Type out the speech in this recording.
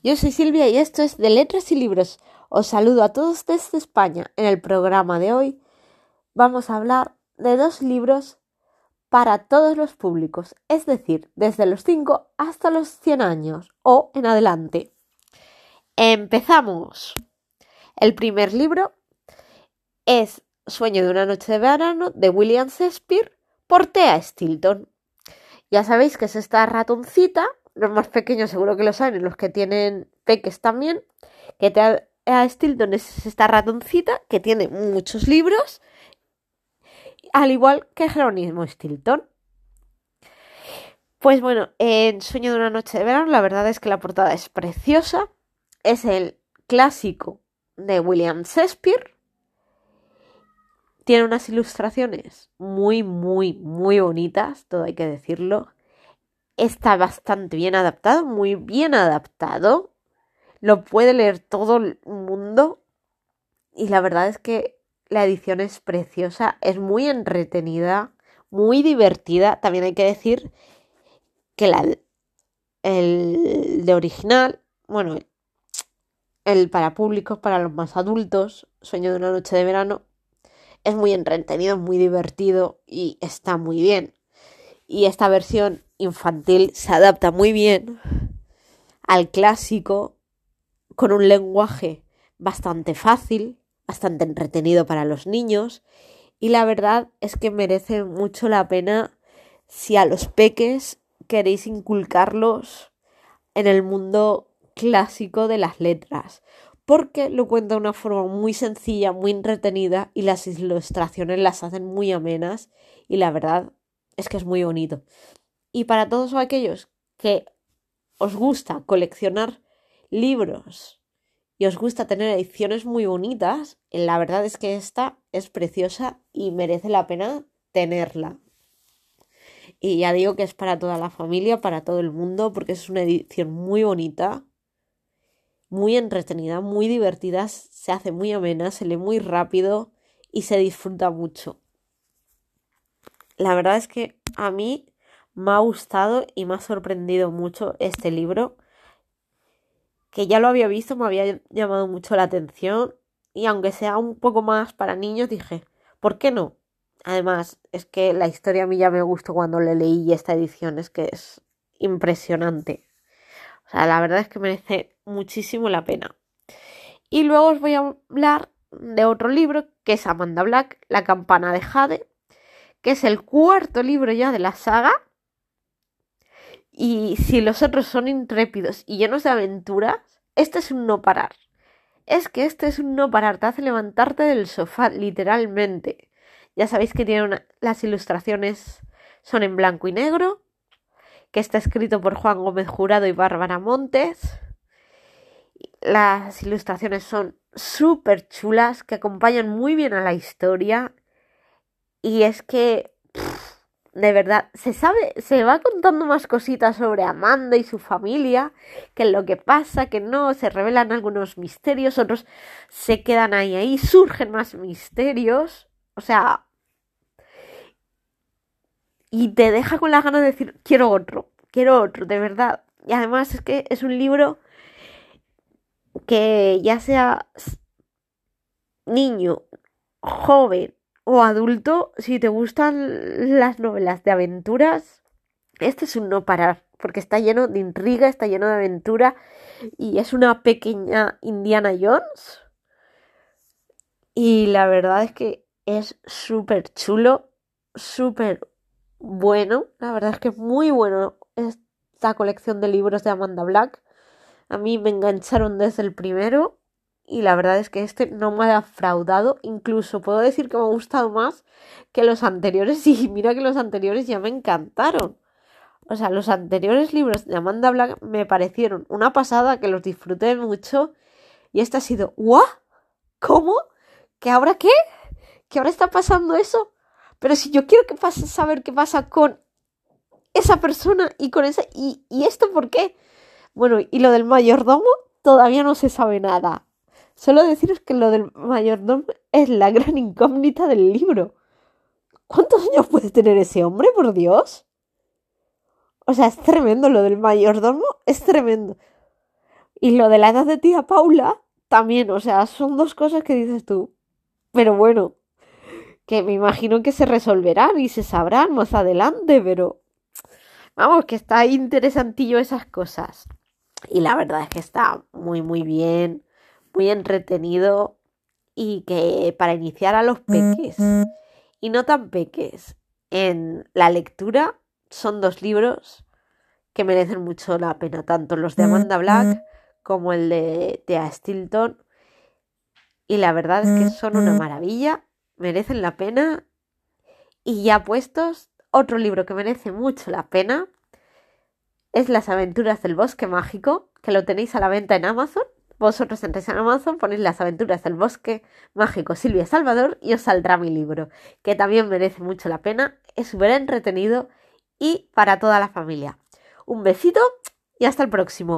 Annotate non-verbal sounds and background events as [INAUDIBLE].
Yo soy Silvia y esto es de Letras y Libros. Os saludo a todos desde España. En el programa de hoy vamos a hablar de dos libros para todos los públicos, es decir, desde los 5 hasta los 100 años o en adelante. Empezamos. El primer libro es Sueño de una noche de verano de William Shakespeare por Thea Stilton. Ya sabéis que es esta ratoncita, los más pequeños seguro que lo saben, los que tienen peques también, que Thea Stilton es esta ratoncita que tiene muchos libros, al igual que Jerónimo Stilton. Pues bueno, en Sueño de una noche de verano, la verdad es que la portada es preciosa. Es el clásico de William Shakespeare tiene unas ilustraciones muy, muy, muy bonitas, todo hay que decirlo. Está bastante bien adaptado, muy bien adaptado. Lo puede leer todo el mundo. Y la verdad es que la edición es preciosa, es muy entretenida, muy divertida. También hay que decir que el de original, bueno, el para públicos, para los más adultos, Sueño de una noche de verano, es muy entretenido, muy divertido y está muy bien. Y esta versión infantil se adapta muy bien al clásico con un lenguaje bastante fácil, bastante entretenido para los niños y la verdad es que merece mucho la pena si a los peques queréis inculcarlos en el mundo clásico de las letras, porque lo cuenta de una forma muy sencilla, muy entretenida y las ilustraciones las hacen muy amenas y la verdad es que es muy bonito. Y para todos aquellos que os gusta coleccionar libros y os gusta tener ediciones muy bonitas, la verdad es que esta es preciosa y merece la pena tenerla. Y ya digo que es para toda la familia, para todo el mundo, porque es una edición muy bonita muy entretenida, muy divertida, se hace muy amena, se lee muy rápido y se disfruta mucho. La verdad es que a mí me ha gustado y me ha sorprendido mucho este libro, que ya lo había visto, me había llamado mucho la atención y aunque sea un poco más para niños, dije, ¿por qué no? Además, es que la historia a mí ya me gustó cuando le leí esta edición, es que es impresionante. O sea, la verdad es que merece muchísimo la pena. Y luego os voy a hablar de otro libro que es Amanda Black, La campana de Jade, que es el cuarto libro ya de la saga. Y si los otros son intrépidos y llenos de aventuras, este es un no parar. Es que este es un no parar, te hace levantarte del sofá, literalmente. Ya sabéis que tiene las ilustraciones son en blanco y negro que está escrito por Juan Gómez Jurado y Bárbara Montes. Las ilustraciones son súper chulas, que acompañan muy bien a la historia. Y es que, de verdad, se sabe, se va contando más cositas sobre Amanda y su familia, que lo que pasa, que no, se revelan algunos misterios, otros se quedan ahí, ahí, surgen más misterios. O sea, y te deja con las ganas de decir, quiero otro, quiero otro, de verdad. Y además es que es un libro que ya sea niño, joven o adulto, si te gustan las novelas de aventuras, este es un no parar, porque está lleno de intriga, está lleno de aventura y es una pequeña Indiana Jones. Y la verdad es que es súper chulo, súper bueno, la verdad es que es muy bueno esta colección de libros de Amanda Black. A mí me engancharon desde el primero y la verdad es que este no me ha defraudado. Incluso puedo decir que me ha gustado más que los anteriores [LAUGHS] y mira que los anteriores ya me encantaron. O sea, los anteriores libros de Amanda Black me parecieron una pasada, que los disfruté mucho. Y este ha sido, ¿what? ¿Cómo? ¿Que ahora qué? ¿Que ahora está pasando eso? Pero si yo quiero que pase, saber qué pasa con esa persona y con ese... ¿Y, ¿Y esto por qué? Bueno, y lo del mayordomo todavía no se sabe nada. Solo deciros que lo del mayordomo es la gran incógnita del libro. ¿Cuántos años puede tener ese hombre, por Dios? O sea, es tremendo lo del mayordomo, es tremendo. Y lo de la edad de tía Paula, también, o sea, son dos cosas que dices tú. Pero bueno, que me imagino que se resolverán y se sabrán más adelante, pero vamos, que está interesantillo esas cosas. Y la verdad es que está muy, muy bien, muy entretenido y que para iniciar a los peques y no tan peques en la lectura son dos libros que merecen mucho la pena, tanto los de Amanda Black como el de Thea Stilton. Y la verdad es que son una maravilla, merecen la pena. Y ya puestos, otro libro que merece mucho la pena es Las aventuras del bosque mágico, que lo tenéis a la venta en Amazon. Vosotros entréis en Amazon, ponéis Las aventuras del bosque mágico Silvia Salvador y os saldrá mi libro, que también merece mucho la pena, es súper entretenido y para toda la familia. Un besito y hasta el próximo.